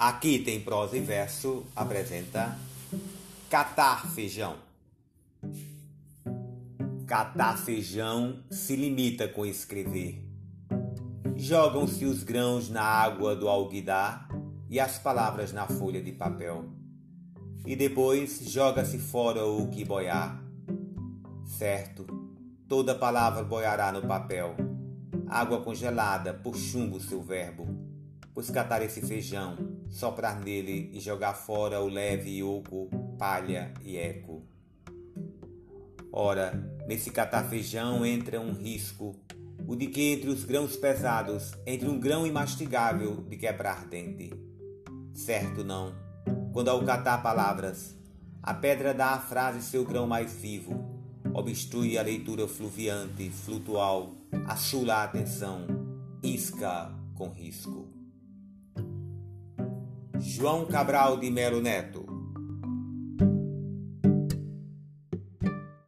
Aqui tem prosa e verso, apresenta Catar Feijão. Catar feijão se limita com escrever. Jogam-se os grãos na água do alguidar e as palavras na folha de papel. E depois joga-se fora o que boiar. Certo, toda palavra boiará no papel. Água congelada por chumbo seu verbo pois catar esse feijão, soprar nele e jogar fora o leve ioco, palha e eco. Ora, nesse catar feijão entra um risco, o de que entre os grãos pesados entre um grão imastigável de quebrar dente. Certo não, quando ao catar palavras, a pedra dá à frase seu grão mais vivo, obstrui a leitura fluviante, flutual, achula a atenção, isca com risco. João Cabral de Melo Neto